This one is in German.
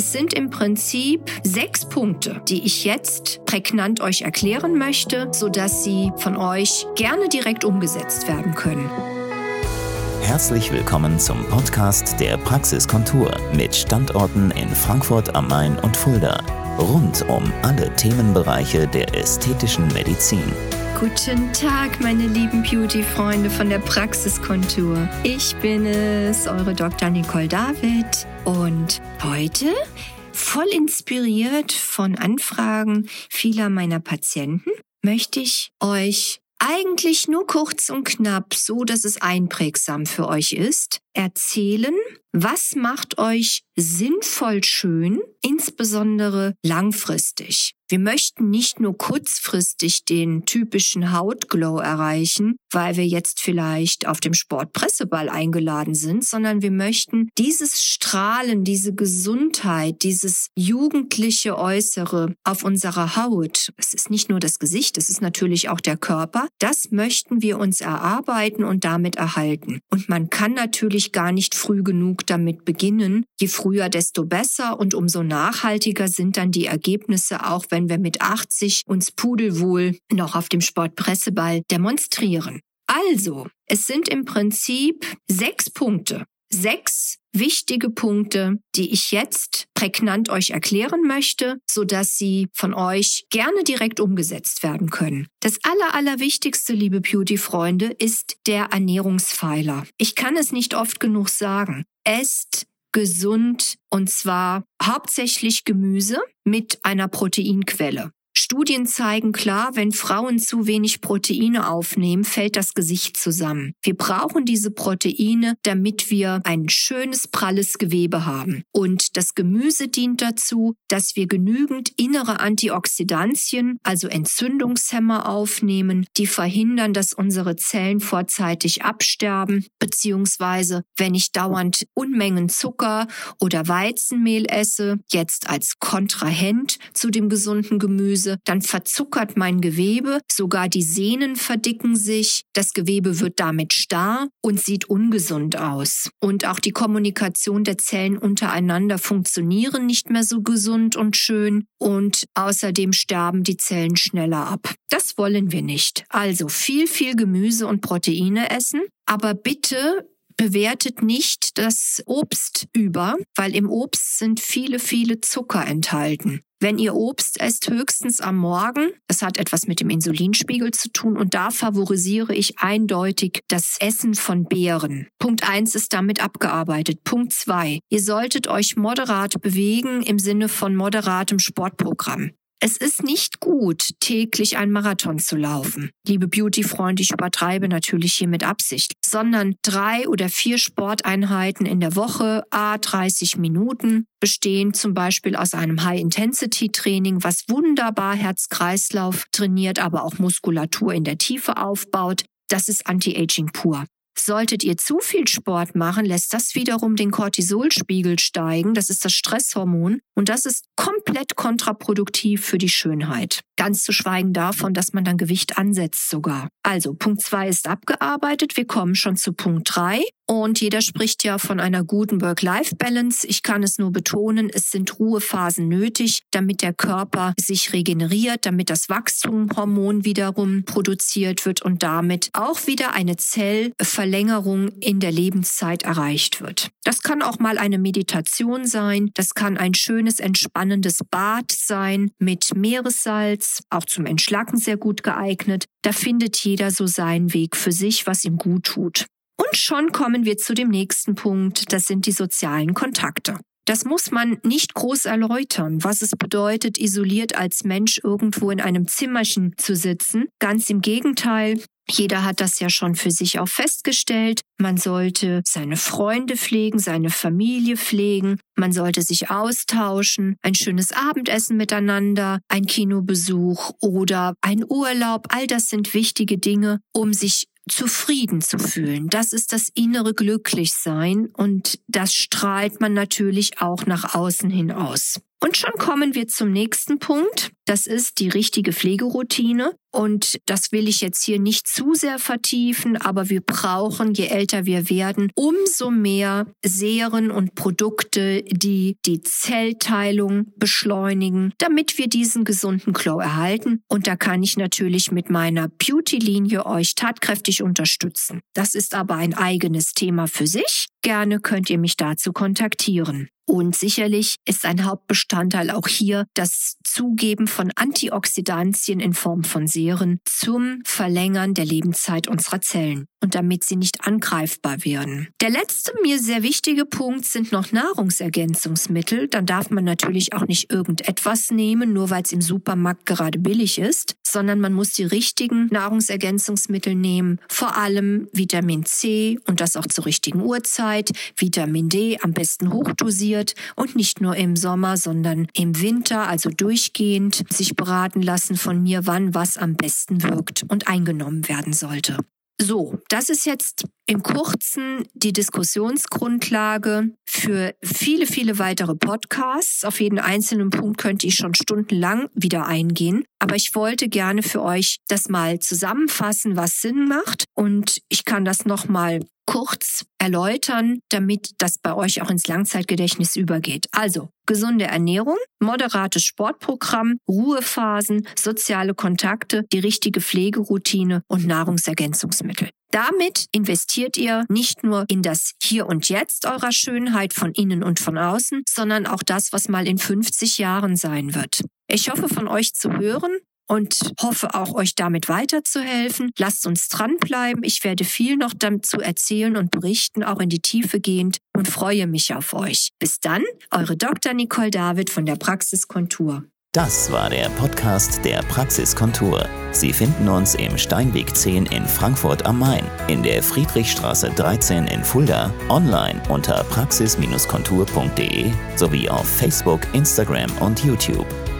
Es sind im Prinzip sechs Punkte, die ich jetzt prägnant euch erklären möchte, sodass sie von euch gerne direkt umgesetzt werden können. Herzlich willkommen zum Podcast der Praxiskontur mit Standorten in Frankfurt am Main und Fulda. Rund um alle Themenbereiche der ästhetischen Medizin. Guten Tag, meine lieben Beauty-Freunde von der Praxiskontur. Ich bin es, eure Dr. Nicole David. Und heute, voll inspiriert von Anfragen vieler meiner Patienten, möchte ich euch eigentlich nur kurz und knapp, so dass es einprägsam für euch ist, erzählen, was macht euch sinnvoll schön, insbesondere langfristig. Wir möchten nicht nur kurzfristig den typischen Hautglow erreichen, weil wir jetzt vielleicht auf dem Sportpresseball eingeladen sind, sondern wir möchten dieses Strahlen, diese Gesundheit, dieses jugendliche Äußere auf unserer Haut, es ist nicht nur das Gesicht, es ist natürlich auch der Körper, das möchten wir uns erarbeiten und damit erhalten. Und man kann natürlich gar nicht früh genug damit beginnen. Je früher, desto besser und umso nachhaltiger sind dann die Ergebnisse, auch wenn wir mit 80 uns pudelwohl noch auf dem Sportpresseball demonstrieren. Also, es sind im Prinzip sechs Punkte. Sechs wichtige Punkte, die ich jetzt prägnant euch erklären möchte, so dass sie von euch gerne direkt umgesetzt werden können. Das aller, allerwichtigste, liebe Beauty-Freunde, ist der Ernährungspfeiler. Ich kann es nicht oft genug sagen. Esst gesund und zwar hauptsächlich Gemüse mit einer Proteinquelle. Studien zeigen klar, wenn Frauen zu wenig Proteine aufnehmen, fällt das Gesicht zusammen. Wir brauchen diese Proteine, damit wir ein schönes, pralles Gewebe haben. Und das Gemüse dient dazu, dass wir genügend innere Antioxidantien, also Entzündungshemmer aufnehmen, die verhindern, dass unsere Zellen vorzeitig absterben, beziehungsweise wenn ich dauernd Unmengen Zucker oder Weizenmehl esse, jetzt als Kontrahent zu dem gesunden Gemüse, dann verzuckert mein Gewebe, sogar die Sehnen verdicken sich, das Gewebe wird damit starr und sieht ungesund aus. Und auch die Kommunikation der Zellen untereinander funktionieren nicht mehr so gesund und schön und außerdem sterben die Zellen schneller ab. Das wollen wir nicht. Also viel, viel Gemüse und Proteine essen, aber bitte bewertet nicht das Obst über, weil im Obst sind viele, viele Zucker enthalten. Wenn ihr Obst esst, höchstens am Morgen. Es hat etwas mit dem Insulinspiegel zu tun und da favorisiere ich eindeutig das Essen von Beeren. Punkt eins ist damit abgearbeitet. Punkt zwei: Ihr solltet euch moderat bewegen im Sinne von moderatem Sportprogramm. Es ist nicht gut, täglich einen Marathon zu laufen. Liebe Beauty-Freunde, ich übertreibe natürlich hier mit Absicht, sondern drei oder vier Sporteinheiten in der Woche, a 30 Minuten, bestehen zum Beispiel aus einem High-Intensity-Training, was wunderbar Herz-Kreislauf trainiert, aber auch Muskulatur in der Tiefe aufbaut. Das ist Anti-Aging pur. Solltet ihr zu viel Sport machen, lässt das wiederum den Cortisolspiegel steigen. Das ist das Stresshormon. Und das ist komplett kontraproduktiv für die Schönheit. Ganz zu schweigen davon, dass man dann Gewicht ansetzt sogar. Also Punkt zwei ist abgearbeitet. Wir kommen schon zu Punkt drei. Und jeder spricht ja von einer guten Work-Life-Balance. Ich kann es nur betonen, es sind Ruhephasen nötig, damit der Körper sich regeneriert, damit das Wachstumhormon wiederum produziert wird und damit auch wieder eine Zellverlängerung in der Lebenszeit erreicht wird. Das kann auch mal eine Meditation sein. Das kann ein schönes, entspannendes Bad sein mit Meeressalz, auch zum Entschlacken sehr gut geeignet. Da findet jeder so seinen Weg für sich, was ihm gut tut. Und schon kommen wir zu dem nächsten Punkt, das sind die sozialen Kontakte. Das muss man nicht groß erläutern, was es bedeutet, isoliert als Mensch irgendwo in einem Zimmerchen zu sitzen. Ganz im Gegenteil, jeder hat das ja schon für sich auch festgestellt. Man sollte seine Freunde pflegen, seine Familie pflegen. Man sollte sich austauschen, ein schönes Abendessen miteinander, ein Kinobesuch oder ein Urlaub. All das sind wichtige Dinge, um sich zufrieden zu fühlen. Das ist das innere Glücklichsein und das strahlt man natürlich auch nach außen hin aus. Und schon kommen wir zum nächsten Punkt. Das ist die richtige Pflegeroutine. Und das will ich jetzt hier nicht zu sehr vertiefen, aber wir brauchen, je älter wir werden, umso mehr Serien und Produkte, die die Zellteilung beschleunigen, damit wir diesen gesunden Glow erhalten. Und da kann ich natürlich mit meiner Beauty-Linie euch tatkräftig unterstützen. Das ist aber ein eigenes Thema für sich. Gerne könnt ihr mich dazu kontaktieren. Und sicherlich ist ein Hauptbestandteil auch hier das Zugeben von Antioxidantien in Form von Seren zum Verlängern der Lebenszeit unserer Zellen und damit sie nicht angreifbar werden. Der letzte mir sehr wichtige Punkt sind noch Nahrungsergänzungsmittel. Dann darf man natürlich auch nicht irgendetwas nehmen, nur weil es im Supermarkt gerade billig ist, sondern man muss die richtigen Nahrungsergänzungsmittel nehmen, vor allem Vitamin C und das auch zur richtigen Uhrzeit, Vitamin D am besten hochdosiert und nicht nur im Sommer, sondern im Winter, also durchgehend sich beraten lassen von mir, wann was am besten wirkt und eingenommen werden sollte. So, das ist jetzt im kurzen die Diskussionsgrundlage für viele, viele weitere Podcasts. Auf jeden einzelnen Punkt könnte ich schon stundenlang wieder eingehen. Aber ich wollte gerne für euch das mal zusammenfassen, was Sinn macht. Und ich kann das nochmal kurz erläutern, damit das bei euch auch ins Langzeitgedächtnis übergeht. Also gesunde Ernährung, moderates Sportprogramm, Ruhephasen, soziale Kontakte, die richtige Pflegeroutine und Nahrungsergänzungsmittel. Damit investiert ihr nicht nur in das Hier und Jetzt eurer Schönheit von innen und von außen, sondern auch das, was mal in 50 Jahren sein wird. Ich hoffe von euch zu hören und hoffe auch euch damit weiterzuhelfen. Lasst uns dranbleiben. Ich werde viel noch dazu erzählen und berichten, auch in die Tiefe gehend und freue mich auf euch. Bis dann, eure Dr. Nicole David von der Praxiskontur. Das war der Podcast der Praxiskontur. Sie finden uns im Steinweg 10 in Frankfurt am Main, in der Friedrichstraße 13 in Fulda, online unter praxis-kontur.de sowie auf Facebook, Instagram und YouTube.